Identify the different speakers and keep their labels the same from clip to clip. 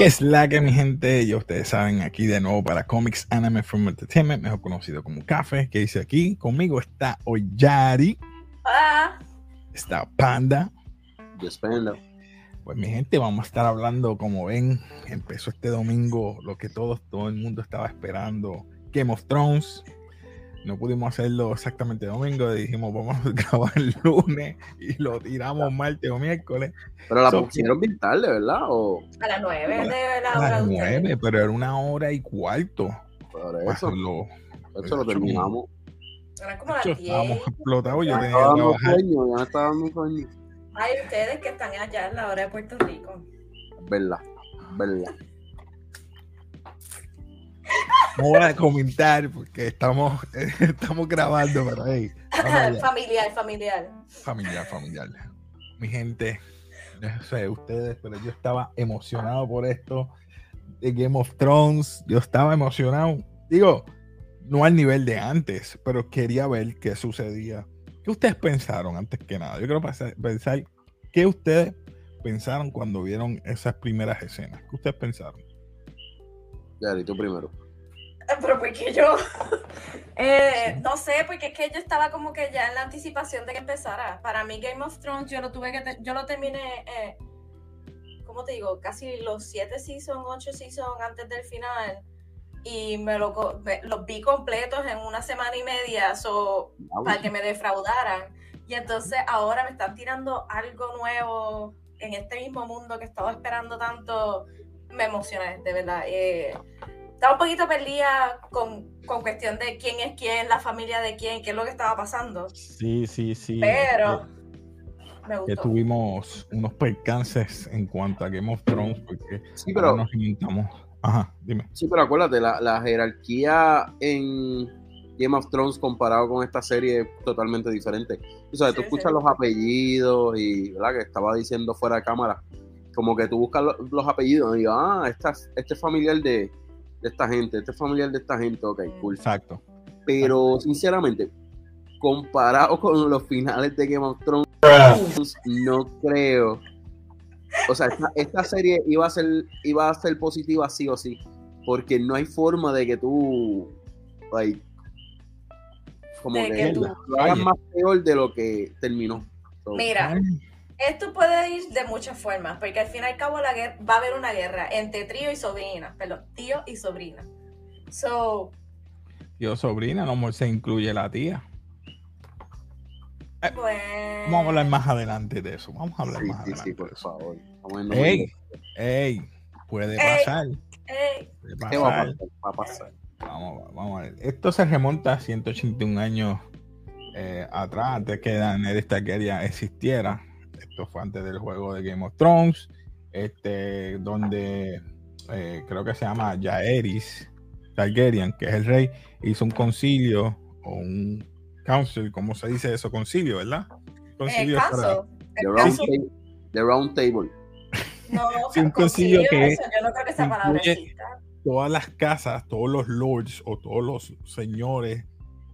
Speaker 1: ¿Qué es la que mi gente? Ya ustedes saben, aquí de nuevo para Comics Anime from Entertainment, mejor conocido como Café, que dice aquí. Conmigo está Oyari.
Speaker 2: Hola.
Speaker 1: Está Panda.
Speaker 3: Despenda.
Speaker 1: Pues mi gente, vamos a estar hablando, como ven, empezó este domingo lo que todos, todo el mundo estaba esperando, Game of Thrones. No pudimos hacerlo exactamente domingo, dijimos vamos a grabar el lunes y lo tiramos martes o miércoles.
Speaker 3: Pero la
Speaker 1: So,
Speaker 3: pusieron bien tarde, ¿verdad? O
Speaker 2: A las nueve de la
Speaker 1: A las nueve, pero era una hora y cuarto.
Speaker 3: por eso,
Speaker 1: lo-
Speaker 3: eso lo terminamos.
Speaker 2: Eran como las
Speaker 1: Hecho, estábamos
Speaker 2: 10.
Speaker 1: explotados, yo tenía
Speaker 3: estaba
Speaker 1: que trabajar.
Speaker 3: sueño, ya estaba dando sueño.
Speaker 2: Ay, ustedes que están allá en la hora de Puerto Rico.
Speaker 3: Verdad, verdad.
Speaker 1: No voy a comentar porque estamos, estamos grabando, pero hey,
Speaker 2: familiar, familiar.
Speaker 1: familiar, familiar. Mi gente, no sé ustedes, pero yo estaba emocionado por esto de Game of Thrones. Yo estaba emocionado. Digo, no al nivel de antes, pero quería ver qué sucedía. ¿Qué ustedes pensaron antes que nada? Yo quiero pasar- pensar qué ustedes pensaron cuando vieron esas primeras escenas. ¿Qué ustedes pensaron?
Speaker 3: Yari, tú primero.
Speaker 2: Pero porque yo, eh, no sé, porque es que yo estaba como que ya en la anticipación de que empezara. Para mí Game of Thrones yo lo tuve que, yo lo terminé, eh, ¿cómo te digo? Casi los siete seasons, ocho seasons antes del final. Y me lo, los vi completos en una semana y media, so, para que me defraudaran. Y entonces ahora me están tirando algo nuevo en este mismo mundo que estaba esperando tanto. Me emocioné, de verdad. Eh, estaba un poquito perdida con, con cuestión de quién es quién, la familia de quién, qué es lo que estaba pasando.
Speaker 1: Sí, sí, sí.
Speaker 2: Pero me
Speaker 1: que
Speaker 2: gustó.
Speaker 1: tuvimos unos percances en cuanto a Game of Thrones, porque
Speaker 3: Sí, pero,
Speaker 1: nos inventamos. Ajá, dime.
Speaker 3: sí, pero acuérdate, la, la jerarquía en Game of Thrones comparado con esta serie es totalmente diferente. O sea, tú escuchas
Speaker 2: sí.
Speaker 3: los apellidos y, ¿verdad? Que estaba diciendo fuera de cámara, como que tú buscas lo- los apellidos y digo, ah, esta, este es familiar de, de esta gente, este es familiar de esta gente, ok, cool.
Speaker 1: Exacto.
Speaker 3: Pero sinceramente, comparado con los finales de Game of Thrones, no creo. O sea, esta, esta serie iba a ser iba a ser positiva sí o sí, porque no hay forma de que tú like, como
Speaker 2: De
Speaker 3: que,
Speaker 2: que tú-
Speaker 3: lo hagas más peor de lo que terminó. So,
Speaker 2: Mira, esto puede ir de muchas formas, porque al fin y al cabo la guer- va a haber una guerra entre tío y sobrina, perdón, tío y sobrina. So,
Speaker 1: Yo, sobrina, no se incluye la tía.
Speaker 2: pues.
Speaker 1: Vamos a hablar más adelante de eso. Vamos a hablar
Speaker 3: sí,
Speaker 1: más
Speaker 3: sí,
Speaker 1: adelante.
Speaker 3: sí, por favor. En
Speaker 1: Ey, ey, puede
Speaker 2: Ey.
Speaker 1: pasar.
Speaker 2: Ey,
Speaker 1: puede
Speaker 3: ¿Qué va a
Speaker 1: pasar.
Speaker 3: pasar? Va a pasar.
Speaker 1: Vamos, vamos a ver. Esto se remonta a 181 años eh, atrás, antes que Daenerys Targaryen existiera. Esto fue antes del juego de Game of Thrones, este, donde eh, creo que se llama Jaehaerys Targaryen, que es el rey, hizo un concilio o un council, ¿cómo se dice eso? Concilio, ¿verdad?
Speaker 2: el
Speaker 1: Concilio para-
Speaker 2: caso.
Speaker 3: The
Speaker 2: El
Speaker 3: round, table, the round table.
Speaker 2: no,
Speaker 1: Sí, un
Speaker 2: concilio,
Speaker 1: concilio que
Speaker 2: eso, yo no creo que esa palabra
Speaker 1: incluye-
Speaker 2: exista.
Speaker 1: todas las casas, todos los lords o todos los señores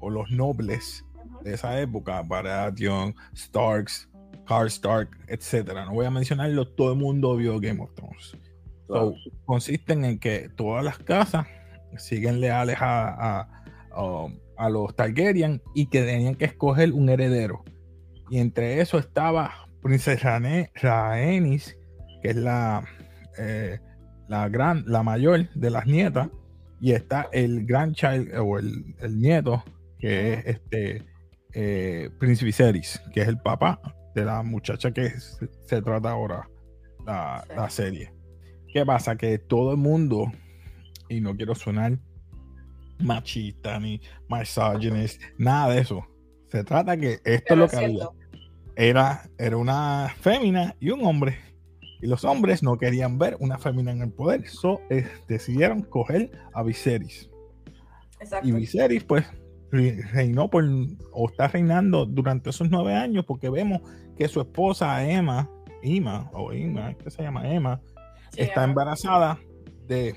Speaker 1: o los nobles de esa época, Baratheon, Starks, Stark, etcétera. No voy a mencionarlo, todo el mundo vio Game of Thrones. So, consisten en que todas las casas siguen leales a, a, um, a los Targaryen y que tenían que escoger un heredero. Y entre eso estaba Princesa Rhaenys, que es la, eh, la, gran, la mayor de las nietas, y está el grandchild o el, el nieto, que es este eh, Prince Viserys, que es el papá de la muchacha que se, se trata ahora la,
Speaker 2: Sí.
Speaker 1: la serie. ¿Qué pasa? Que todo el mundo, y no quiero sonar machista ni misogynist, nada de eso. Se trata que esto es
Speaker 2: Pero
Speaker 1: lo
Speaker 2: es
Speaker 1: que había. Era, era una fémina y un hombre. Y los hombres no querían ver una fémina en el poder. So, eh, decidieron coger a Viserys.
Speaker 2: Exacto.
Speaker 1: Y Viserys, pues, re- reinó por, o está reinando durante esos nueve años, porque vemos que su esposa Emma, Emma, o Emma, ¿qué se llama? Emma,
Speaker 2: Sí,
Speaker 1: está
Speaker 2: amor.
Speaker 1: embarazada de,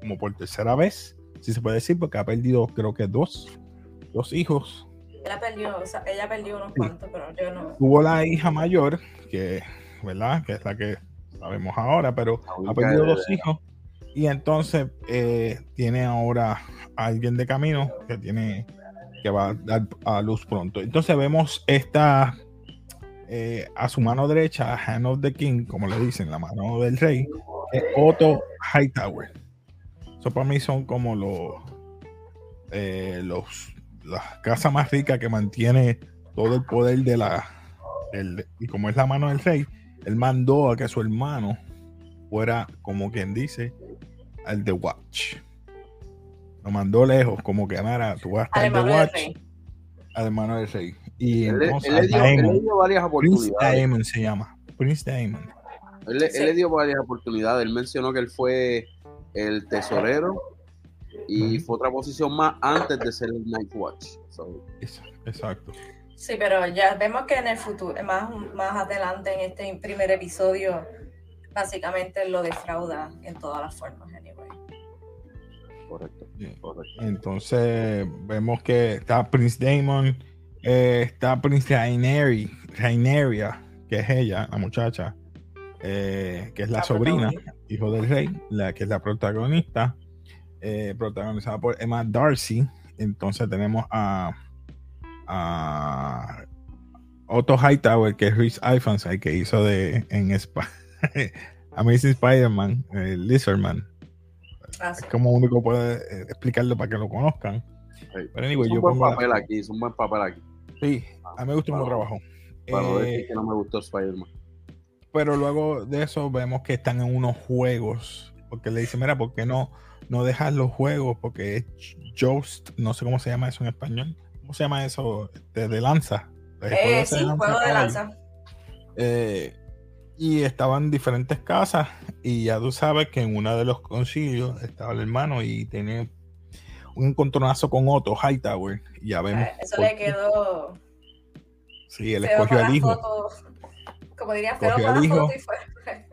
Speaker 1: como por tercera vez, si se puede decir, porque ha perdido, creo que dos, dos hijos.
Speaker 2: Ella perdió, o sea, ella perdió unos cuantos, pero yo no.
Speaker 1: Tuvo la hija mayor, que, ¿verdad? Que es la que sabemos ahora, pero ha perdido dos hijos y entonces eh, tiene ahora a alguien de camino que tiene que va a dar a luz pronto. Entonces vemos esta eh, a su mano derecha, Hand of the King, como le dicen, la mano del rey, es Otto Hightower. Eso para mí son como los, eh, los las casas más ricas que mantiene todo el poder de la y como es la mano del rey, él mandó a que su hermano fuera como quien dice al The Watch. Lo mandó lejos, como que tú vas a estar The Watch al hermano del rey. Y él, entonces,
Speaker 3: él, le dio, varias oportunidades.
Speaker 1: Prince Damon se llama. Prince Damon.
Speaker 3: Él, le dio varias oportunidades. Él mencionó que él fue el tesorero y fue otra posición más antes de ser el Night Watch.
Speaker 1: Exacto.
Speaker 2: Sí, pero ya vemos que en el futuro, más, más adelante en este primer episodio, básicamente lo defrauda en todas las formas, anyway.
Speaker 3: Correcto, correcto.
Speaker 1: Entonces vemos que está Prince Damon, eh, está Prince Raineria, que es ella, la muchacha, eh, que es la, sobrina, hijo del rey, la que es la protagonista, eh, protagonizada por Emma Darcy. Entonces tenemos a, a Otto Hightower, que es Ifans, el que hizo de en. Amazing Spider-Man, Lizardman. Ah, es como único puede explicarlo para que lo conozcan.
Speaker 3: Pero anyway, yo un buen papel aquí, es un buen papel aquí.
Speaker 1: Sí, a mí me gustó mucho trabajo.
Speaker 3: Decir eh, que no me gustó Spider-Man.
Speaker 1: Pero luego de eso vemos que están en unos juegos. Porque le dice, mira, ¿por qué no, no dejas los juegos? Porque es Joust, no sé cómo se llama eso en español. ¿Cómo se llama eso? De, lanza.
Speaker 2: Eh, sí, juego de lanza.
Speaker 1: Eh, y estaban en diferentes casas. Y ya tú sabes que en uno de los concilios estaba el hermano y tenía un encontronazo con Otto Hightower. Y ya vemos.
Speaker 2: Ah, eso le quedó.
Speaker 1: Sí, él escogió al hijo.
Speaker 2: Como diría, feo para hijo. Y fue.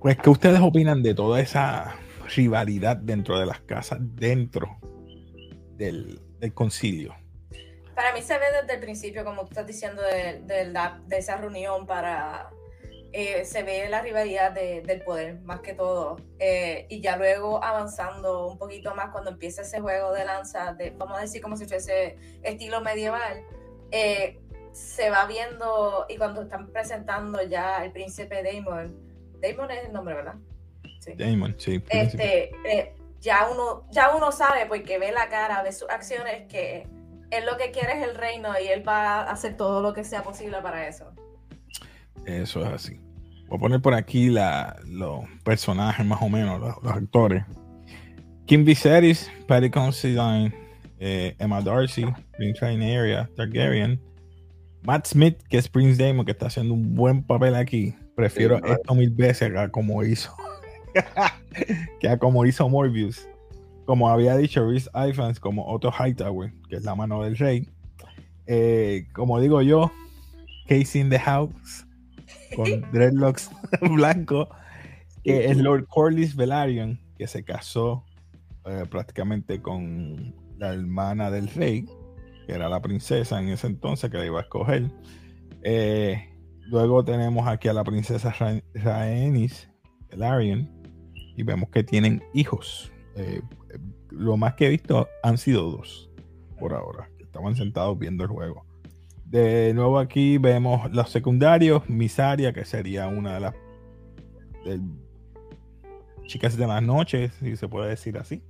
Speaker 1: Pues, ¿qué ustedes opinan de toda esa rivalidad dentro de las casas, dentro del, del concilio?
Speaker 2: Para mí se ve desde el principio, como tú estás diciendo, de, de, de esa reunión para eh, se ve la rivalidad del poder, más que todo. Eh, y ya luego avanzando un poquito más, cuando empieza ese juego de lanza, de, vamos a decir como si fuese estilo medieval, eh, se va viendo, y cuando están presentando ya el príncipe Damon, Damon es el nombre, ¿verdad?
Speaker 1: Sí. Damon, sí.
Speaker 2: Este, ya, uno, ya uno sabe, porque ve la cara, de sus acciones, que él lo que quiere es el reino y él va a hacer todo lo que sea posible para eso.
Speaker 1: Eso es así. Voy a poner por aquí la, los personajes más o menos, los, actores. Kim Viserys, Patty Considine, eh, Emma Darcy, Prince Area, Targaryen. Matt Smith, que es Prince Damon, que está haciendo un buen papel aquí. Prefiero esto mil veces a como hizo. que a como hizo Morbius. Como había dicho Rhys Ifans, como Otto Hightower, que es la mano del rey. Eh, como digo yo, Casey in the House con dreadlocks blanco, que es Lord Corlys Velaryon, que se casó eh, prácticamente con la hermana del rey, que era la princesa en ese entonces que la iba a escoger. Eh, luego tenemos aquí a la princesa Rhaenys Velaryon y vemos que tienen hijos. Eh, lo más que he visto han sido dos por ahora, que estaban sentados viendo el juego. De nuevo aquí vemos los secundarios, Misaria, que sería una de las chicas de las noches, si se puede decir así.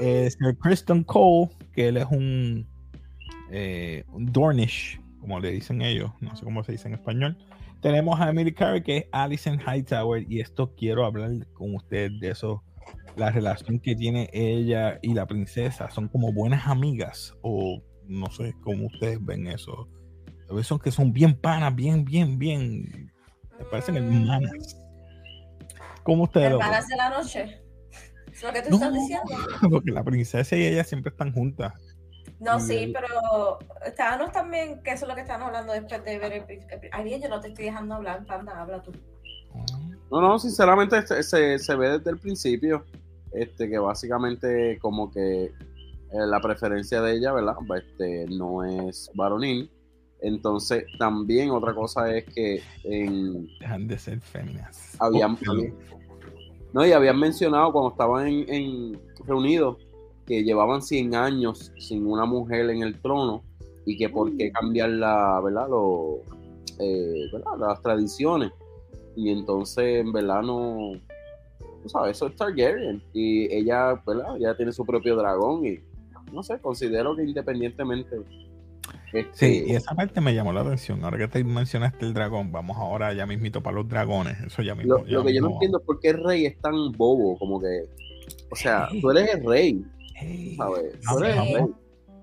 Speaker 1: Es el Kristen Cole, que él es un, eh, un Dornish, como le dicen ellos, no sé cómo se dice en español. Tenemos a Emily Carey, que es Alison Hightower, y esto quiero hablar con ustedes de eso, la relación que tiene ella y la princesa. Son como buenas amigas, o no sé cómo ustedes ven eso son que son bien panas, bien, bien, bien. Me parecen hermanas. ¿Cómo ustedes
Speaker 2: lo Hermanas de la noche. ¿Es lo que tú estás diciendo?
Speaker 1: Porque la princesa y ella siempre están juntas.
Speaker 2: No, sí, pero estábamos también, que eso es lo que estamos hablando después de ver el, Ay, bien, yo no te estoy dejando hablar, panda, habla tú.
Speaker 3: No, no, sinceramente se, se ve desde el principio este que básicamente como que eh, la preferencia de ella, ¿verdad? Este, no es varonil Entonces, también otra cosa es que en,
Speaker 1: Dejan de ser féminas.
Speaker 3: habían,
Speaker 1: Oh,
Speaker 3: no, y habían mencionado cuando estaban en, en- reunidos que llevaban 100 años sin una mujer en el trono y que por qué cambiar la, ¿verdad? Lo, eh, ¿verdad? las tradiciones. Y entonces, en verdad, no. Tú sabes, eso es Targaryen. Y ella, ¿verdad? Ya tiene su propio dragón. Y no sé, considero que independientemente. Este,
Speaker 1: Sí, y esa parte me llamó la atención. Ahora que te mencionaste el dragón, vamos ahora ya mismito para los dragones. Eso ya mismo.
Speaker 3: Lo,
Speaker 1: ya
Speaker 3: lo que yo no entiendo es por qué el rey es tan bobo, como que, o sea,
Speaker 1: Ey.
Speaker 3: tú eres el rey,
Speaker 1: Ey,
Speaker 3: ¿sabes? Tú eres el rey.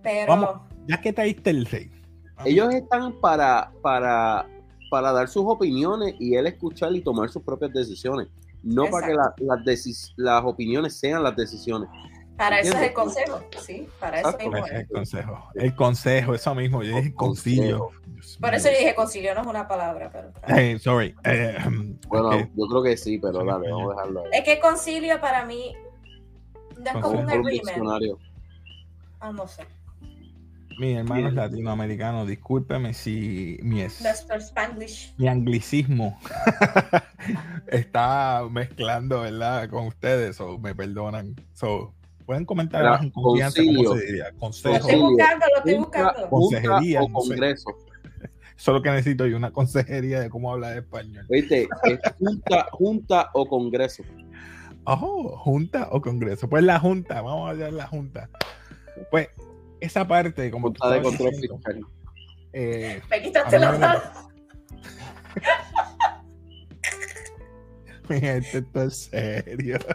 Speaker 2: Pero
Speaker 1: Vamos. ya que traíste el rey. vamos.
Speaker 3: Ellos están para, para, para dar sus opiniones y él escuchar y tomar sus propias decisiones, no para que la- las, las opiniones sean las decisiones.
Speaker 2: Para eso es el consejo, sí, para eso
Speaker 3: Exacto.
Speaker 2: mismo es.
Speaker 1: el consejo. El consejo, eso mismo. Yo dije concilio.
Speaker 2: Por eso yo dije concilio no es una palabra, pero
Speaker 1: Hey, sorry. Eh,
Speaker 3: Bueno,
Speaker 1: ok.
Speaker 3: yo creo que sí, pero dale, vamos a dejarlo ahí.
Speaker 2: es que concilio para mí no es como un agreement. Ah, no sé.
Speaker 1: Mis hermanos
Speaker 3: Bien.
Speaker 1: latinoamericanos, discúlpeme si mi, es- mi anglicismo está mezclando, ¿verdad? Con ustedes, o me perdonan. So, pueden comentar
Speaker 3: Era
Speaker 1: en confianza cómo
Speaker 3: concilio.
Speaker 1: se diría.
Speaker 2: Lo
Speaker 1: Consejo.
Speaker 2: estoy buscando, lo estoy buscando.
Speaker 1: Consejería,
Speaker 3: o
Speaker 1: no sé.
Speaker 3: congreso.
Speaker 1: Solo que necesito yo una consejería de cómo hablar español.
Speaker 3: ¿Viste? Es junta, junta o congreso.
Speaker 1: Oh, junta o congreso. Pues la junta, vamos a hablar de la junta. Pues esa parte, como tú
Speaker 3: Junta de
Speaker 1: estabas
Speaker 3: control
Speaker 1: diciendo, eh,
Speaker 2: Me quitaste la
Speaker 1: me-
Speaker 2: mano.
Speaker 1: mi gente, esto es serio.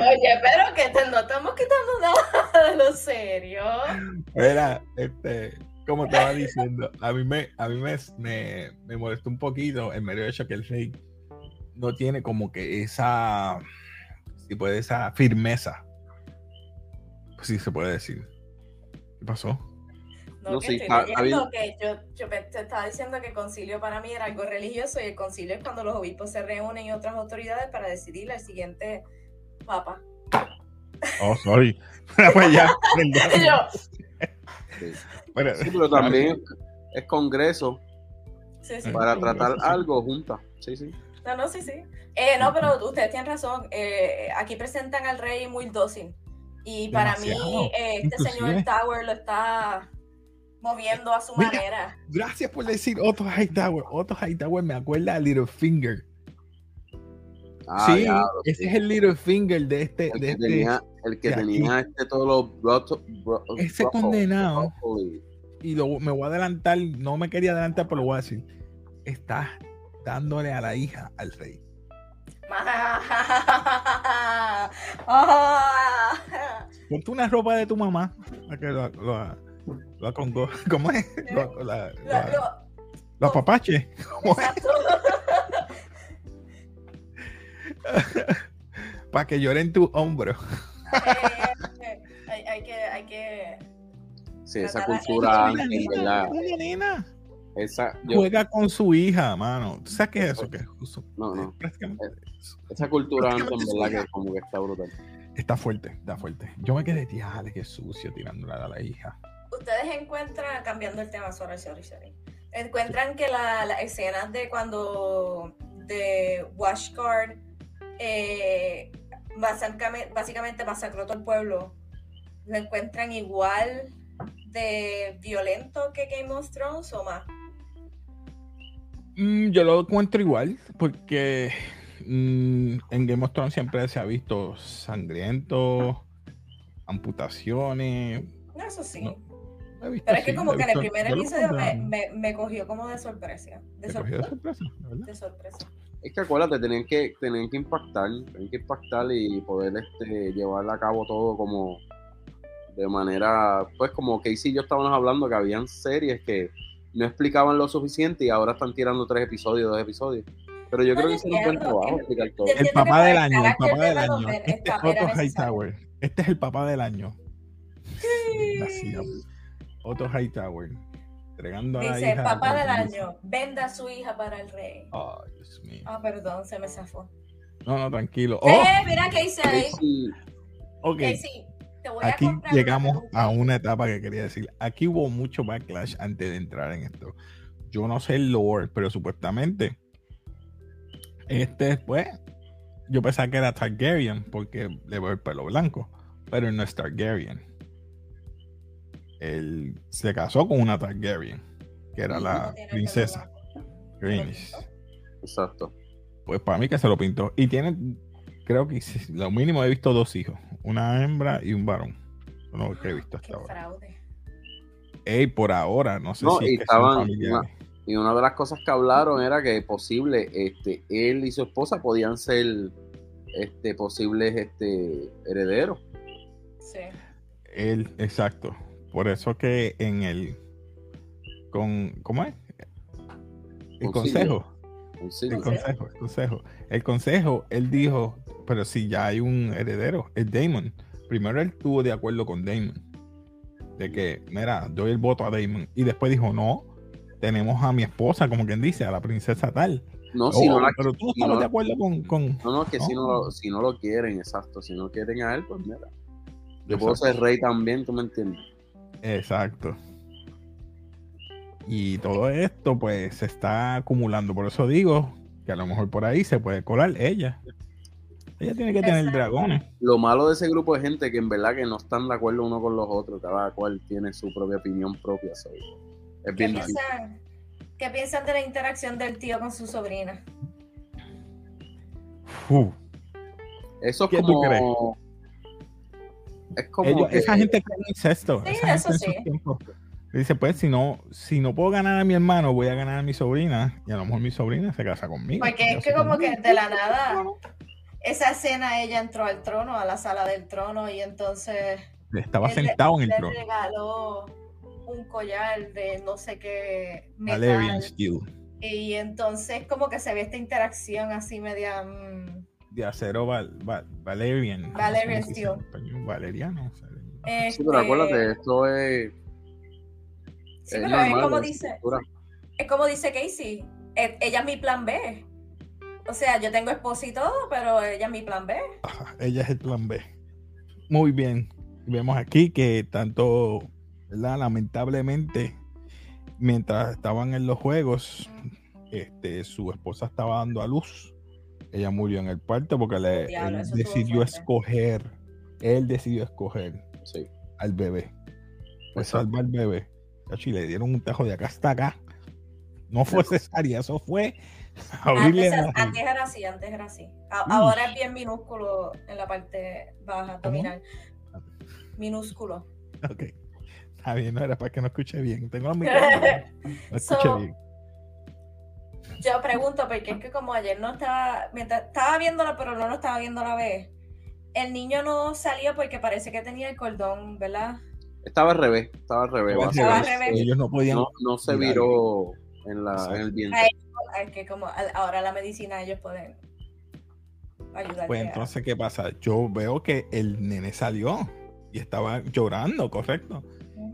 Speaker 2: Oye, pero que te, no estamos quitando nada de lo serio.
Speaker 1: Era, este, como estaba diciendo, a mí me, a mí me, me, me molestó un poquito el mero hecho que el rey no tiene como que esa, si puede, esa firmeza. Pues sí se puede decir. ¿Qué pasó?
Speaker 2: No,
Speaker 3: No,
Speaker 2: que
Speaker 3: sí, está- está
Speaker 2: que yo, yo te estaba diciendo que el concilio para mí era algo religioso y el concilio es cuando los obispos se reúnen y otras autoridades para decidir al siguiente papa.
Speaker 1: Oh, sorry. pues ya,
Speaker 2: yo,
Speaker 3: Sí.
Speaker 1: Pero-
Speaker 3: Sí, pero también es congreso
Speaker 2: sí, sí.
Speaker 3: para tratar algo junta. Sí, sí.
Speaker 2: No, no, sí, sí. Eh, no, pero ustedes tienen razón. eh, aquí presentan al rey muy dócil. Y para
Speaker 1: Demasiado.
Speaker 2: mí, eh, este
Speaker 1: Inclusive-
Speaker 2: señor Tower lo está moviendo a su
Speaker 1: Mira.
Speaker 2: manera.
Speaker 1: Gracias por decir Otto Hightower. Otto Hightower me acuerda a Littlefinger.
Speaker 3: Ah,
Speaker 1: sí,
Speaker 3: ya,
Speaker 1: ese es el Littlefinger de este,
Speaker 3: el
Speaker 1: de
Speaker 3: que
Speaker 1: este
Speaker 3: tenía, el que tenía este, todos los brotos. bro-
Speaker 1: Ese
Speaker 3: brojos,
Speaker 1: condenado.
Speaker 3: brojos y-
Speaker 1: lo, me voy a adelantar, no me quería adelantar, pero lo voy a decir. Está dándole a la hija al rey.
Speaker 2: Ah.
Speaker 1: Ponte una ropa de tu mamá. para que lo, lo, lo ¿Cómo es? Lo, la,
Speaker 2: Lo-
Speaker 1: la-
Speaker 2: lo-
Speaker 1: lo apapache. Para que llore en tu hombro.
Speaker 2: Eh, hay, hay que, hay que.
Speaker 3: Sí, esa cultura,
Speaker 1: Una
Speaker 3: en verdad.
Speaker 1: una nena.
Speaker 3: Esa, yo,
Speaker 1: Juega con su hija, mano. ¿Tú sabes qué es eso? Que es justo-
Speaker 3: no, no.
Speaker 1: prácticamente
Speaker 3: Esa cultura antes, en verdad, que como que está brutal.
Speaker 1: Está fuerte, está fuerte. Yo me quedé, diale, qué sucio tirándole a la hija.
Speaker 2: Ustedes encuentran, cambiando el tema, sorry, sorry, sorry. Encuentran que la- las escenas de cuando. de Washguard. Eh, básicamente, masacró todo el pueblo. ¿Lo encuentran igual de violento que Game of Thrones o más?
Speaker 1: Mm, yo lo encuentro igual, porque mm, en Game of Thrones siempre se ha visto sangriento, amputaciones.
Speaker 2: No, Eso sí.
Speaker 1: No, He visto
Speaker 2: Pero es que como que en el primer episodio me, me, me cogió como de sorpresa. De,
Speaker 1: sorpresa,
Speaker 2: de sorpresa.
Speaker 3: Es que acuérdate, tenían que, tenían que impactar, tenían que impactar y poder este, llevar a cabo todo como de manera, pues como Casey y yo estábamos hablando que habían series que no explicaban lo suficiente y ahora están tirando tres episodios, dos episodios. Pero yo
Speaker 2: No,
Speaker 3: creo que hicieron un buen
Speaker 2: entiendo,
Speaker 3: trabajo
Speaker 2: que-
Speaker 3: explicar todo.
Speaker 1: El papá del
Speaker 2: el
Speaker 1: año, el papá
Speaker 2: de
Speaker 1: del año. Este es Otto. Hightower. Este es el papá del año. Otto Hightower. Entregando a la
Speaker 2: Dice,
Speaker 1: hija.
Speaker 2: papá del año, venda a su hija para el rey.
Speaker 1: Dios mío.
Speaker 2: Ah, perdón, se me zafó.
Speaker 1: No, no, tranquilo. Oh,
Speaker 2: Eh, mira qué hice ahí.
Speaker 3: Casey,
Speaker 1: ok.
Speaker 2: Casey, te voy
Speaker 1: aquí llegamos a una etapa que quería decir. Aquí hubo mucho backlash antes de entrar en esto. Yo no sé el lore, pero supuestamente este después yo pensaba que era Targaryen porque le veo el pelo blanco, pero no es Targaryen. Él se casó con una Targaryen, que era la princesa Greenish.
Speaker 3: Exacto.
Speaker 1: Pues para mí que se lo pintó. Y tiene, creo que lo mínimo he visto dos hijos, una hembra y un varón. No que he visto hasta ahora. Ey, por ahora, no sé si
Speaker 3: estaban, y una de las cosas que hablaron era que posible, este, él y su esposa podían ser este, posibles este, herederos.
Speaker 2: Sí.
Speaker 1: Él, exacto. Por eso que en el con ¿cómo es? El consejo. El consejo, el consejo. El consejo, él dijo, pero si ya hay un heredero, es Damon. Primero él estuvo de acuerdo con Damon. De que, mira, doy el voto a Damon. Y después dijo, no, tenemos a mi esposa, como quien dice, a la princesa tal.
Speaker 3: No, si no
Speaker 1: la, pero tú estás de acuerdo con, con,
Speaker 3: No, no, que Si, no, si no lo quieren, exacto. Si no quieren a él, pues mira. Yo puedo ser rey también, ¿tú me entiendes?
Speaker 1: Exacto. Y todo esto, pues, se está acumulando. Por eso digo que a lo mejor por ahí se puede colar ella. Ella tiene que tener dragones.
Speaker 3: Lo malo de ese grupo de gente que en verdad que no están de acuerdo uno con los otros, cada cual tiene su propia opinión propia.
Speaker 2: ¿Qué, piensan, ¿Qué piensan de la interacción del tío con su sobrina?
Speaker 3: Eso es como.
Speaker 1: Es como. Esa gente cree en incesto.
Speaker 2: Sí, eso sí.
Speaker 1: Dice, pues, si no, si no puedo ganar a mi hermano, voy a ganar a mi sobrina. Y a lo mejor mi sobrina se casa conmigo.
Speaker 2: Porque es que como que de la nada, esa escena ella entró al trono, a la sala del trono, y entonces...
Speaker 1: Estaba sentado en el trono.
Speaker 2: regaló un collar de no sé qué metal. Y entonces como que se ve esta interacción así media... Mm,
Speaker 1: de acero Valerian.
Speaker 2: Valerian Steel.
Speaker 1: Valeriano.
Speaker 3: Este... Sí, pero acuérdate, esto es...
Speaker 2: Sí, es pero es como dice... Es como dice Casey. E, ella es mi plan B. O sea, yo tengo esposo y todo, pero ella es mi plan B.
Speaker 1: ella es el plan B. Muy bien. Vemos aquí que tanto Lamentablemente, mientras estaban en los juegos, este, su esposa estaba dando a luz. Ella murió en el parto porque le, él decidió escoger, él decidió escoger al bebé. Pues salva al bebé. Y le dieron un tajo de acá hasta acá. No fue cesárea, eso fue
Speaker 2: antes, antes, era así, antes era así. ahora es bien minúsculo en la parte baja abdominal. Minúsculo.
Speaker 1: Ok. Está bien, no era para que no escuche bien. Tengo los micrófonos. No escuche bien.
Speaker 2: Yo pregunto, porque es que como ayer no estaba, mientras estaba viéndolo, pero no lo estaba viendo a la vez. El niño no salió porque parece que tenía el cordón, ¿verdad?
Speaker 3: Estaba al revés, estaba al revés.
Speaker 2: Estaba al revés.
Speaker 1: Ellos no podían.
Speaker 3: No, se viró en, la, en el viento.
Speaker 2: Es que como ahora la medicina ellos pueden ayudar.
Speaker 1: Pues entonces, ¿qué pasa? Yo veo que el nene salió y estaba llorando, correcto.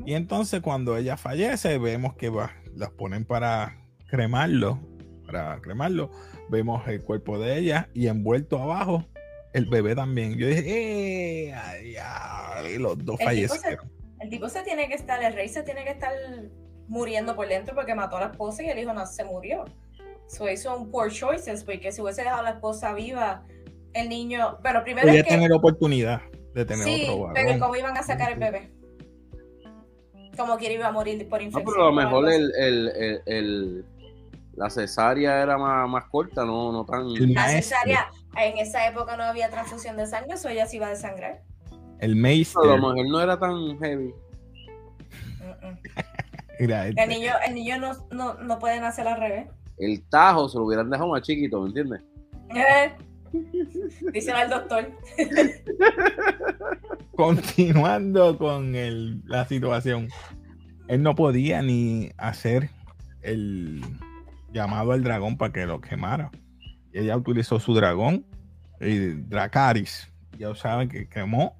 Speaker 1: Y entonces cuando ella fallece, vemos que va, las ponen para cremarlo, para cremarlo. Vemos el cuerpo de ella y envuelto abajo el bebé también. Yo dije, ¡eh! Ay, los dos fallecieron.
Speaker 2: el tipo se tiene que estar, el rey se tiene que estar muriendo por dentro porque mató a la esposa y el hijo no se murió. So hizo un poor choices porque si hubiese dejado a la esposa viva, el niño, pero primero
Speaker 1: Podía tener oportunidad de tener
Speaker 2: sí,
Speaker 1: otro
Speaker 2: pero ¿cómo iban a sacar el bebé? como quiere iba a morir por infección.
Speaker 3: No, pero a lo mejor el, el, el, la cesárea era más, más corta, no, no tan.
Speaker 2: La cesárea, en esa época no había transfusión de sangre, eso ella se iba a desangrar.
Speaker 1: El maestro.
Speaker 3: A lo mejor no era tan heavy.
Speaker 2: Mira, este. el niño, el niño no, no, no puede nacer al revés.
Speaker 3: El tajo se lo hubieran dejado más chiquito, ¿me entiendes?
Speaker 2: Dice al doctor.
Speaker 1: Continuando con el, la situación. Él no podía ni hacer el llamado al dragón para que lo quemara. Ella utilizó su dragón, el Dracaris. Ya saben que quemó,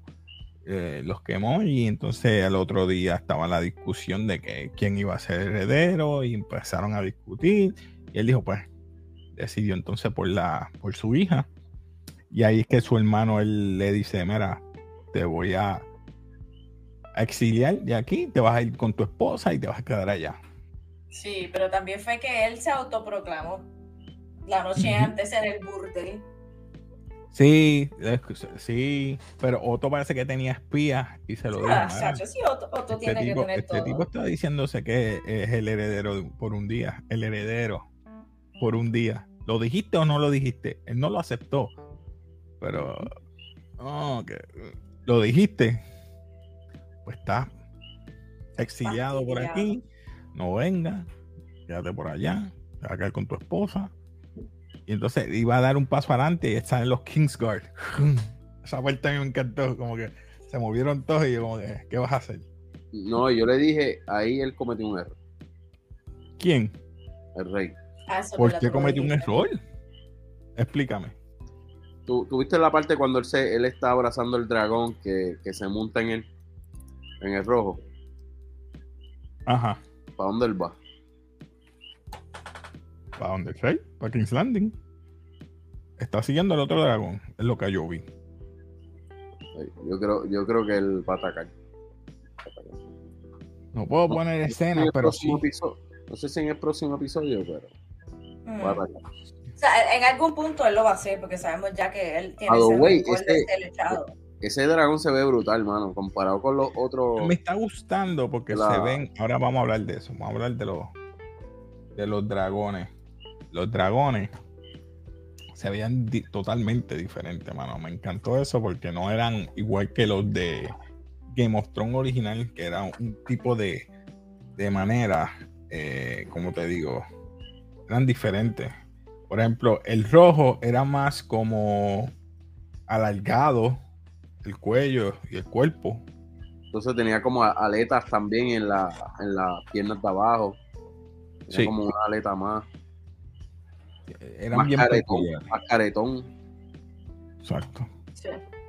Speaker 1: eh, los quemó y entonces al otro día estaba la discusión de que quién iba a ser heredero y empezaron a discutir. Y él dijo, pues, decidió entonces por, la, por su hija y ahí es que su hermano él le dice, mira, te voy a exiliar de aquí, te vas a ir con tu esposa y te vas a quedar allá.
Speaker 2: Sí, pero también fue que él se autoproclamó la noche antes en el burdel.
Speaker 1: Sí, sí, pero Otto parece que tenía espías y se lo dijo.
Speaker 2: Ah, sí, Otto, Otto
Speaker 1: este
Speaker 2: tiene
Speaker 1: tipo,
Speaker 2: que tener
Speaker 1: este tipo está diciéndose que es el heredero por un día, el heredero por un día. ¿Lo dijiste o no lo dijiste? Él no lo aceptó, pero que lo dijiste. Pues está exiliado por aquí, no venga, quédate por allá, te vas a quedar con tu esposa y entonces iba a dar un paso adelante y están en los Kingsguard. Esa vuelta a mí me encantó, como que se movieron todos y yo como que, ¿qué vas a hacer?
Speaker 3: No, yo le dije, ahí él cometió un error.
Speaker 1: ¿Quién?
Speaker 3: El rey.
Speaker 2: Ah,
Speaker 1: ¿Por qué cometió un error? Explícame.
Speaker 3: ¿Tú, viste la parte cuando él, se, él está abrazando el dragón que, que se monta en él? En el rojo.
Speaker 1: Ajá.
Speaker 3: ¿Para dónde él va?
Speaker 1: ¿Para dónde el Para King's Landing. Está siguiendo al otro dragón, es lo que yo vi.
Speaker 3: Yo creo, yo creo que él va a atacar.
Speaker 1: No puedo poner escenas, pero sí.
Speaker 3: no sé si en el próximo episodio, pero va a
Speaker 2: mm. atacar. O sea, en algún punto él lo va a hacer, porque sabemos ya que él tiene
Speaker 3: ese, ese dragón se ve brutal, mano, comparado con los otros.
Speaker 1: Me está gustando porque se ven. Ahora vamos a hablar de eso. Vamos a hablar de los de los dragones los dragones se veían totalmente diferentes, mano. Me encantó eso porque no eran igual que los de Game of Thrones original, que era un tipo de, de manera, eh, como te digo, eran diferentes. Por ejemplo, el rojo era más como alargado, el cuello y el cuerpo.
Speaker 3: Entonces tenía como aletas también en, la, en las piernas de abajo. Tenía como una aleta más.
Speaker 1: Eran bien
Speaker 3: caretón, más caretón.
Speaker 1: Exacto.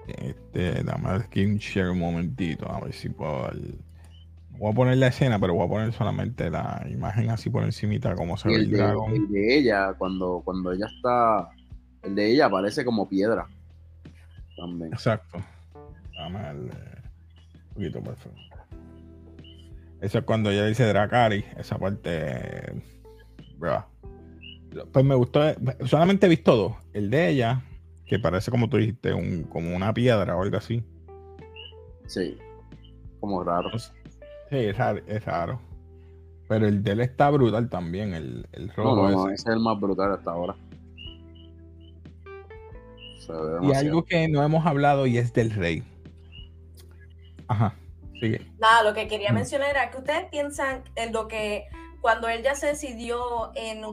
Speaker 1: Este, dame aquí un share un momentito, a ver si puedo. Voy a poner la escena, pero voy a poner solamente la imagen así por encimita, como se ve el, dragón.
Speaker 3: El de ella, cuando, cuando ella está. El de ella parece como piedra. También.
Speaker 1: Exacto. Dame el, un poquito, por favor. Eso es cuando ella dice Dracari, esa parte. Bro, pues me gustó, solamente he visto dos. El de ella, que parece como tú dijiste, un, como una piedra o algo así.
Speaker 3: Sí, como raro.
Speaker 1: Sí, es raro, es raro. Pero el de él está brutal también, el, el rojo.
Speaker 3: No, ese es el más brutal hasta ahora.
Speaker 1: y algo que no hemos hablado y es del rey. Ajá, sigue.
Speaker 2: Nada, lo que quería mm. mencionar era que ustedes piensan en lo que cuando él ya se decidió en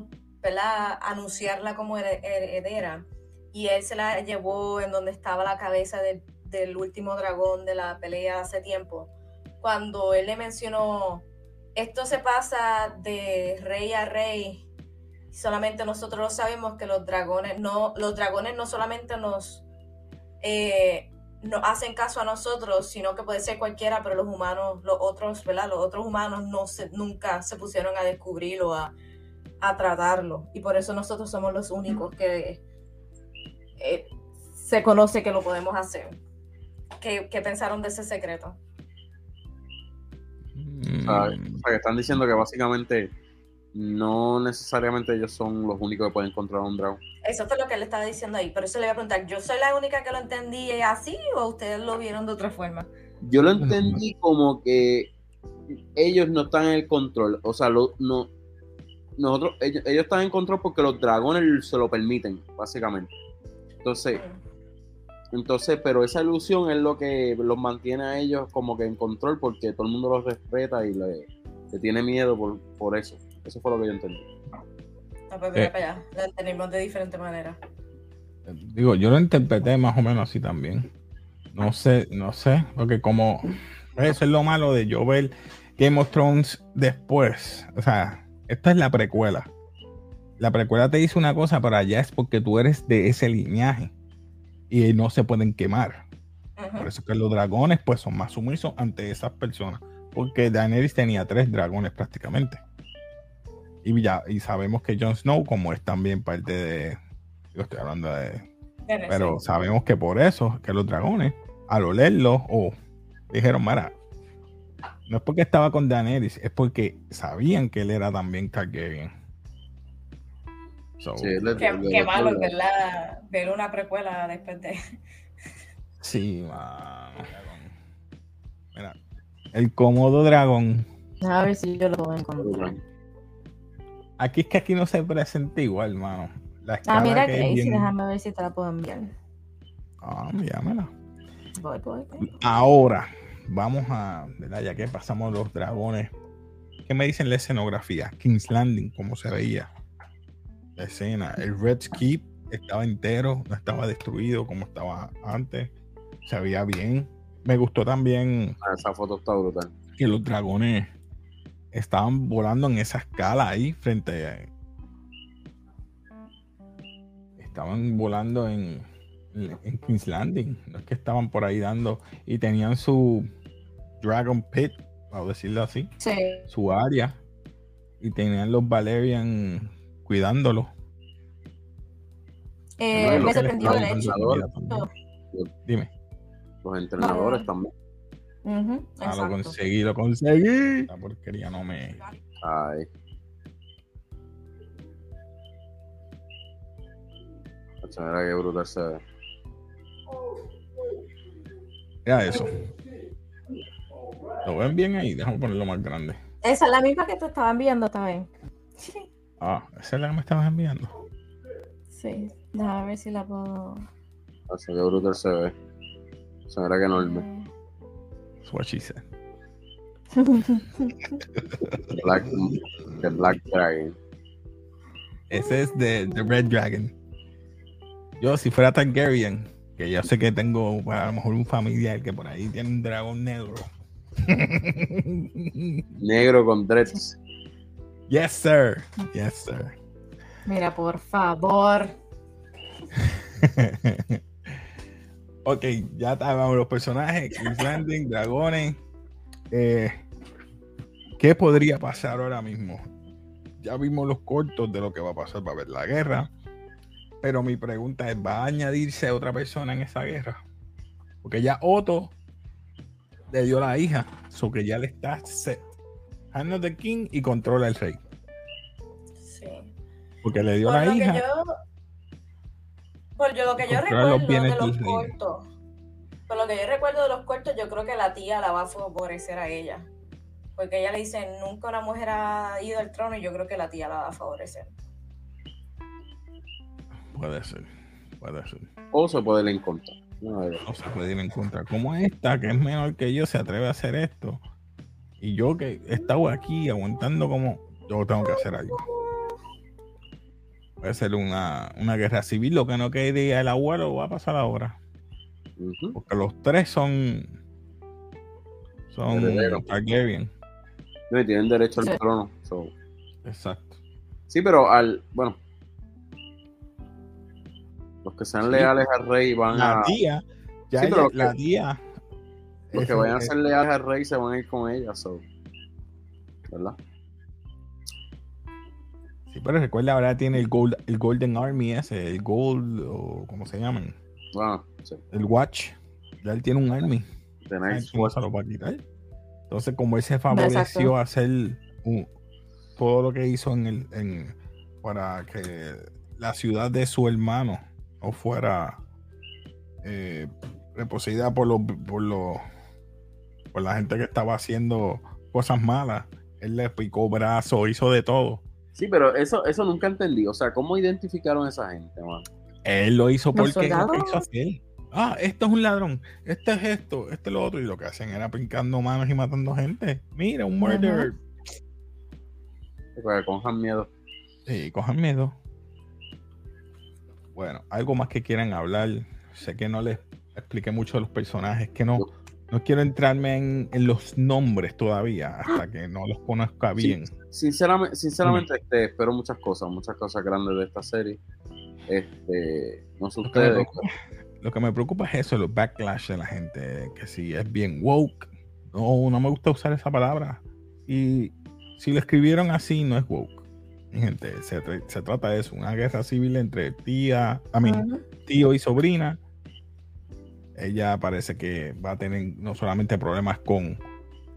Speaker 2: anunciarla como heredera. Y él se la llevó en donde estaba la cabeza del último dragón de la pelea hace tiempo. Cuando él le mencionó, esto se pasa de rey a rey. Solamente nosotros sabemos que los dragones no, los dragones no solamente nos, eh, hacen caso a nosotros, sino que puede ser cualquiera, pero los humanos, los otros, ¿verdad? Los otros humanos no se, nunca se pusieron a descubrirlo, a, a tratarlo. Y por eso nosotros somos los únicos que eh, se conoce que lo podemos hacer. ¿Qué, pensaron de ese secreto?
Speaker 3: O que están diciendo que básicamente no necesariamente ellos son los únicos que pueden encontrar un dragón.
Speaker 2: Eso fue lo que él estaba diciendo ahí. Pero eso le voy a preguntar, ¿yo soy la única que lo entendí así o ustedes lo vieron de otra forma?
Speaker 3: Yo lo entendí como que ellos no están en el control. O sea, lo, no, nosotros, ellos, están en control porque los dragones se lo permiten, básicamente. Entonces, entonces, pero esa ilusión es lo que los mantiene a ellos como que en control porque todo el mundo los respeta y le, tiene miedo por, por, eso. Eso fue lo que yo entendí.
Speaker 2: No, pues mira eh. para allá, lo entendimos de diferente manera.
Speaker 1: Digo, yo lo interpreté más o menos así también. No sé, no sé, porque como eso es lo malo de yo ver Game of Thrones después. O sea, esta es la precuela. La precuela te dice una cosa, pero allá es porque tú eres de ese linaje y no se pueden quemar. Por eso que los dragones pues son más sumisos ante esas personas. Porque Daenerys tenía tres dragones prácticamente. Y ya, y sabemos que Jon Snow, como es también parte de. Yo estoy hablando de. pero sabemos que por eso, que los dragones, al olerlo, o dijeron, Mara, No es porque estaba con Daenerys, es porque sabían que él era también Targaryen.
Speaker 2: So, sí, qué, qué malo, ¿verdad? Ver una precuela después de.
Speaker 1: Sí, mano. Mira, el cómodo dragón.
Speaker 4: A ver si yo lo puedo encontrar.
Speaker 1: Aquí es que aquí no se presenta igual, hermano.
Speaker 4: ah, mira que bien... déjame ver si te la puedo enviar.
Speaker 1: Ah, envíamela.
Speaker 4: Voy, voy, voy.
Speaker 1: Ahora, vamos a, ¿verdad? ya que pasamos los dragones, ¿qué me dicen la escenografía? King's Landing, cómo se veía la escena. El Red Keep estaba entero, no estaba destruido como estaba antes, se veía bien. Me gustó también.
Speaker 3: Ah, esa foto está brutal.
Speaker 1: Que los dragones estaban volando en esa escala ahí frente a. Estaban volando en, en King's Landing. No es que estaban por ahí dando. Y tenían su Dragon Pit, para decirlo así. Su área. Y tenían los Valerian cuidándolo.
Speaker 4: Eh, me sorprendió el
Speaker 3: hecho. Dime. Los entrenadores también.
Speaker 1: ah, lo conseguí, lo conseguí. La porquería no me.
Speaker 3: Ay. Mira qué brutal se ve.
Speaker 1: Mira eso. Lo ven bien ahí, déjame ponerlo más grande.
Speaker 4: Esa es la misma que te estaba enviando también.
Speaker 1: Ah, esa es la que me estabas enviando.
Speaker 4: Sí, déjame ver si la puedo.
Speaker 3: Así que brutal se ve. Se verá que enorme.
Speaker 1: That's what she said.
Speaker 3: Black, the Black Dragon.
Speaker 1: Ese es de The Red Dragon. Yo, si fuera Targaryen, que yo sé que tengo a lo mejor un familiar que por ahí tiene un dragón negro.
Speaker 3: negro con dreads.
Speaker 1: Yes, sir. Yes, sir.
Speaker 4: Mira, por favor.
Speaker 1: ok, ya estábamos los personajes. King's Landing, dragones. Eh, ¿Qué podría pasar ahora mismo? Ya vimos los cortos de lo que va a pasar. Va a haber la guerra. Pero mi pregunta es: ¿va a añadirse otra persona en esa guerra? Porque ya Otto le dio la hija. So que ya le está set. Hand the King y controla el rey.
Speaker 2: Sí.
Speaker 1: Porque le dio la hija.
Speaker 2: por lo que yo recuerdo de los cortos. Por lo que yo recuerdo de los cortos, yo creo que la tía la va a favorecer a ella. Porque ella le dice, nunca una mujer ha ido al trono y yo creo que la tía la va a favorecer.
Speaker 1: Puede ser, puede ser.
Speaker 3: O se puede ir en contra.
Speaker 1: No, se puede ir en contra. Como esta, que es menor que yo, se atreve a hacer esto. Y yo que he estado aquí aguantando como yo tengo que hacer algo. Puede ser una, guerra civil, lo que no quede el abuelo va a pasar ahora. Porque los tres son son Targaryen.
Speaker 3: No, y tienen derecho al trono.
Speaker 1: Exacto.
Speaker 3: Sí, pero al, bueno, los que sean leales al rey van
Speaker 1: a. Tía, ya la tía.
Speaker 3: Los que vayan a ser leales al rey se van a ir con ella, so. ¿verdad?
Speaker 1: Sí, pero recuerda, ahora tiene el, gold, el Golden Army ese, el Gold, o como se llaman.
Speaker 3: Ah, sí.
Speaker 1: El Watch. Ya él tiene un Army.
Speaker 3: De nice.
Speaker 1: lo va a quitar. Entonces, como él se favoreció a hacer todo lo que hizo en el, en, para que la ciudad de su hermano no fuera eh, reposeída por los por los por la gente que estaba haciendo cosas malas él le picó brazo, hizo de todo.
Speaker 3: Sí, pero eso, eso nunca entendí. O sea, ¿cómo identificaron a esa gente, man?
Speaker 1: Él lo hizo porque lo hizo así. Ah, esto es un ladrón, este es esto, este es lo otro. Y lo que hacen era pincando manos y matando gente. Mira, un murder.
Speaker 3: Uh cojan miedo.
Speaker 1: Sí, cojan miedo. Bueno, algo más que quieran hablar. Sé que no les expliqué mucho de los personajes, que no, no quiero entrarme en, los nombres todavía hasta que no los conozca bien.
Speaker 3: sinceramente, sinceramente este, espero muchas cosas, muchas cosas grandes de esta serie. Este, no sé ustedes.
Speaker 1: Lo que me preocupa es eso, los backlash de la gente, que si es bien woke, no, no me gusta usar esa palabra. Y si lo escribieron así, no es woke. Gente, se, trata de eso, una guerra civil entre tía, a mí, tío y sobrina ella parece que va a tener no solamente problemas con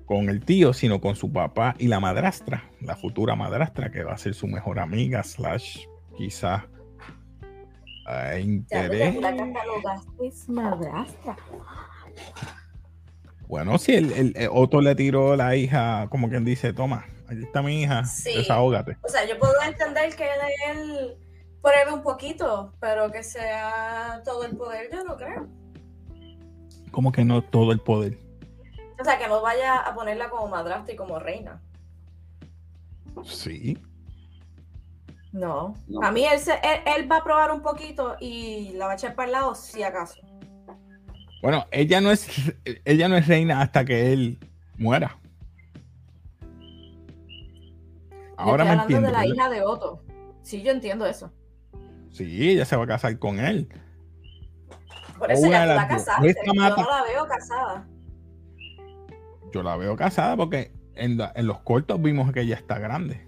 Speaker 1: con el tío, sino con su papá y la madrastra, la futura madrastra que va a ser su mejor amiga, slash quizás eh, interés.
Speaker 4: Madrastra.
Speaker 1: Bueno, si el, el- el Otto le tiró la hija, como quien dice, toma, ahí está mi hija,
Speaker 2: Sí.
Speaker 1: desahógate.
Speaker 2: O sea, yo puedo entender que él pruebe un poquito, pero que sea todo el poder, yo no creo.
Speaker 1: Como que no todo el poder.
Speaker 2: O sea, que no vaya a ponerla como madrastra y como reina.
Speaker 1: Sí.
Speaker 2: No.
Speaker 3: No.
Speaker 2: A mí él, se- él, él va a probar un poquito y la va a echar para el lado si acaso.
Speaker 1: Bueno, ella no es ella no es reina hasta que él muera. Ahora me
Speaker 2: estoy hablando
Speaker 1: entiendo.
Speaker 2: de la
Speaker 1: ¿verdad?
Speaker 2: hija de Otto. Sí, yo entiendo eso.
Speaker 1: Sí, ella se va a casar con él.
Speaker 2: Por eso
Speaker 1: una
Speaker 2: ya
Speaker 1: de
Speaker 2: tú la
Speaker 1: las dos.
Speaker 2: casaste.
Speaker 1: Esta
Speaker 2: Yo
Speaker 1: mata-
Speaker 2: no la veo casada.
Speaker 1: Yo la veo casada porque en, la- en los cortos vimos que ella está grande.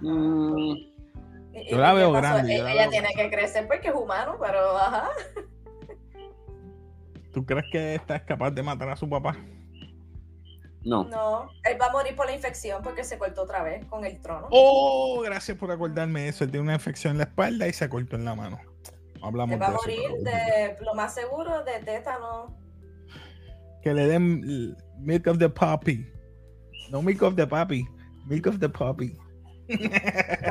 Speaker 3: Mm,
Speaker 2: ¿Y- y
Speaker 1: Yo la veo grande, yo
Speaker 2: Ella, ella
Speaker 1: veo
Speaker 2: tiene que crecer porque es humano, pero ajá.
Speaker 1: ¿Tú crees que esta es capaz de matar a su papá?
Speaker 3: No.
Speaker 2: No, él va a morir por la infección porque se cortó otra vez con el trono.
Speaker 1: Oh, gracias por acordarme eso. Él tiene una infección en la espalda y se cortó en la mano. No Hablamos
Speaker 2: Él va a
Speaker 1: de eso,
Speaker 2: morir de lo más seguro de tétano.
Speaker 1: Que le den milk of the puppy. No milk of the puppy. Milk of the puppy.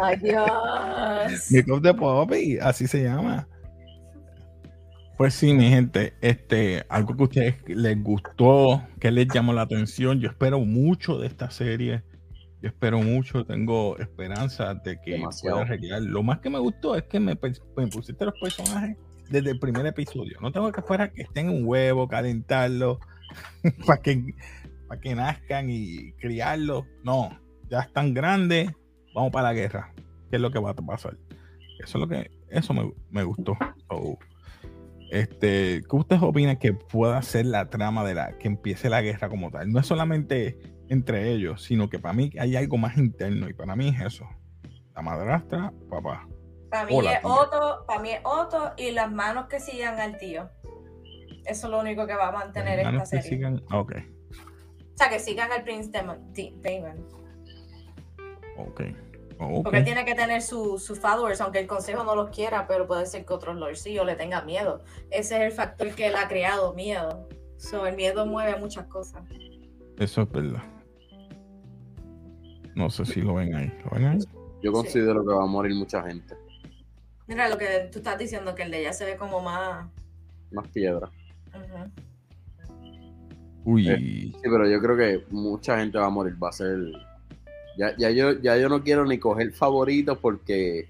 Speaker 2: Ay, Dios.
Speaker 1: Milk of the puppy. Así se llama. Pues sí, mi gente, este, algo que a ustedes les gustó, que les llamó la atención. Yo espero mucho de esta serie. Yo espero mucho, tengo esperanza de que
Speaker 3: Demasiado.
Speaker 1: pueda arreglar. Lo más que me gustó es que me, pusiste los personajes desde el primer episodio. No tengo que esperar que estén un huevo, calentarlo, para que, para que nazcan y criarlos. No, ya están grandes, vamos para la guerra. ¿Qué es lo que va a pasar? Eso es lo que, eso me, me gustó. So, este, ¿qué ustedes opinan que pueda ser la trama de la que empiece la guerra como tal? No es solamente entre ellos, sino que para mí hay algo más interno y para mí es eso. La madrastra, papá.
Speaker 2: Para mí
Speaker 1: Hola,
Speaker 2: es
Speaker 1: tía.
Speaker 2: Otto, para mí es Otto y las manos que sigan al tío. Eso es lo único que va a mantener esta
Speaker 1: Hermanos que
Speaker 2: serie.
Speaker 1: sigan- Ok,
Speaker 2: O sea, que sigan al Prince Damon. Di-
Speaker 1: Ok.
Speaker 2: Porque él tiene que tener sus sus followers, aunque el consejo no los quiera, pero puede ser que otros lordcillos le tengan miedo. Ese es el factor que él ha creado, miedo. So, el miedo mueve muchas cosas.
Speaker 1: Eso es verdad. No sé si lo ven ahí. ¿Lo ven ahí?
Speaker 3: Yo considero que va a morir mucha gente.
Speaker 2: Mira lo que tú estás diciendo, que el de ella se ve como más.
Speaker 3: Más piedra.
Speaker 1: Uy,
Speaker 3: Sí, pero yo creo que mucha gente va a morir. Va a ser. Ya, ya, yo, ya yo no quiero ni coger favoritos porque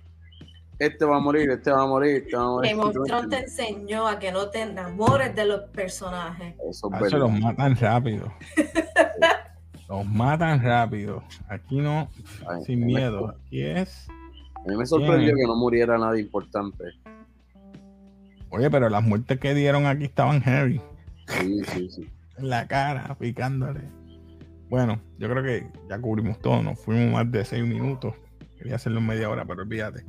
Speaker 3: este va a morir, este va a morir, este va a morir.
Speaker 2: Game of Thrones te enseñó a que no te enamores de los personajes.
Speaker 3: Eso es
Speaker 1: a eso
Speaker 3: verdad.
Speaker 1: los matan rápido. los matan rápido. Aquí no,
Speaker 3: Ay,
Speaker 1: sin
Speaker 3: me-
Speaker 1: miedo. Aquí es.
Speaker 3: A mí me sorprendió que no muriera nadie importante.
Speaker 1: Oye, pero las muertes que dieron aquí estaban heavy.
Speaker 3: Sí, sí, sí.
Speaker 1: En la cara, picándole. Bueno, yo creo que ya cubrimos todo. Nos fuimos más de seis minutos. Quería hacerlo en media hora, pero olvídate.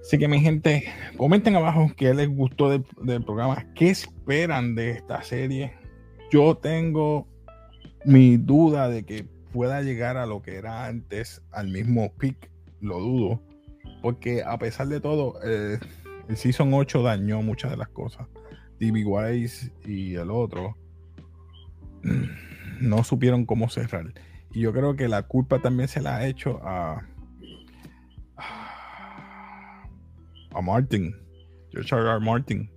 Speaker 1: Así que, mi gente, comenten abajo qué les gustó del, programa. ¿Qué esperan de esta serie? Yo tengo mi duda de que pueda llegar a lo que era antes, al mismo pick. Lo dudo. Porque a pesar de todo, eh, el Season 8 dañó muchas de las cosas. D.B. Wise y el otro no supieron cómo cerrar. Y yo creo que la culpa también se la ha hecho a, a Martin, George R. R. Martin.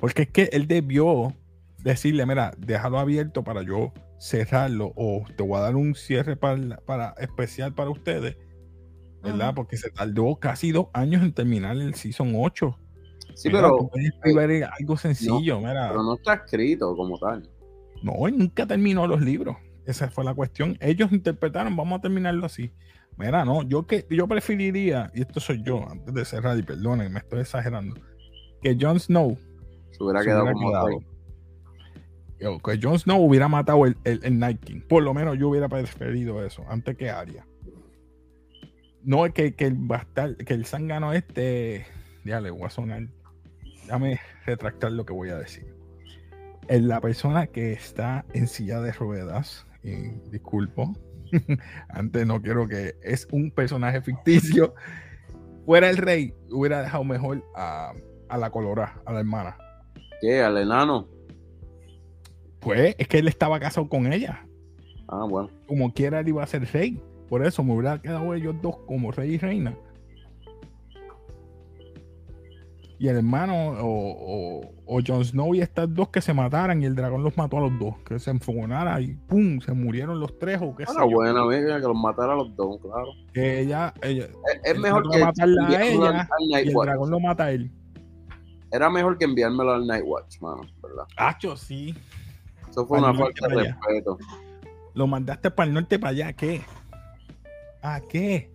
Speaker 1: Porque es que él debió decirle, mira, déjalo abierto para yo cerrarlo o te voy a dar un cierre para, para especial para ustedes, ¿verdad? Porque se tardó casi dos años en terminar el Season 8.
Speaker 3: Sí,
Speaker 1: Mira,
Speaker 3: pero,
Speaker 1: tú puedes escribir algo sencillo, mira.
Speaker 3: pero no está escrito como tal.
Speaker 1: No, él nunca terminó los libros. Esa fue la cuestión. Ellos interpretaron, vamos a terminarlo así. Mira, no, yo que yo preferiría, y esto soy yo, antes de cerrar, y perdonen, me estoy exagerando, que Jon Snow
Speaker 3: Se hubiera
Speaker 1: se
Speaker 3: quedado
Speaker 1: hubiera
Speaker 3: como
Speaker 1: quedado.
Speaker 3: tal.
Speaker 1: Yo, que Jon Snow hubiera matado el, el, el Night King. Por lo menos yo hubiera preferido eso, antes que Arya. No es que, que el bastar, que el zángano este. Ya le voy a sonar. Déjame retractar lo que voy a decir. Es la persona que está en silla de ruedas, y disculpo, antes no quiero que es un personaje ficticio, fuera el rey, hubiera dejado mejor a, a la colora, a la hermana.
Speaker 3: ¿Qué? ¿Al enano?
Speaker 1: Pues es que él estaba casado con ella.
Speaker 3: Ah, bueno.
Speaker 1: Como quiera, él iba a ser rey. Por eso me hubiera quedado ellos dos como rey y reina. Y el hermano o, o, o Jon Snow y estas dos que se mataran y el dragón los mató a los dos. Que se enfogonara y ¡pum! Se murieron los tres o qué sé
Speaker 3: Ah,
Speaker 1: yo.
Speaker 3: buena, amiga, que los matara a los dos, claro.
Speaker 1: Que ella, ella
Speaker 3: Es, mejor que
Speaker 1: matarla a ella
Speaker 3: al
Speaker 1: y el dragón lo mata a él.
Speaker 3: Era mejor que enviármelo al Night Watch, mano, ¿verdad?
Speaker 1: Hacho, sí.
Speaker 3: Eso fue una falta de respeto.
Speaker 1: Lo mandaste para el norte, para allá. ¿Qué? ¿A qué?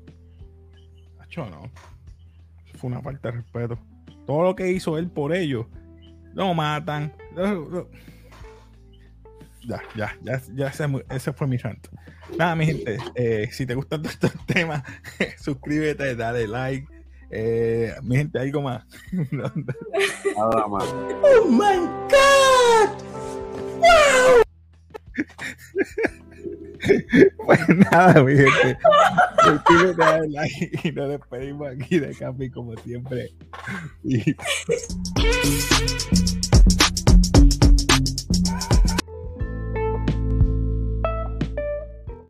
Speaker 1: Hacho, no. Eso fue una falta de respeto. Todo lo que hizo él por ellos, lo matan. Lo- lo- Ya, ya, ya, ya ese, ese fue mi rant. Nada, mi gente, eh, si te gustan todos estos temas, suscríbete, dale like. Eh, mi gente, algo más.
Speaker 3: Nada más.
Speaker 1: Pues nada, mi gente. Dale like y nos despedimos aquí de Capi como siempre. Y-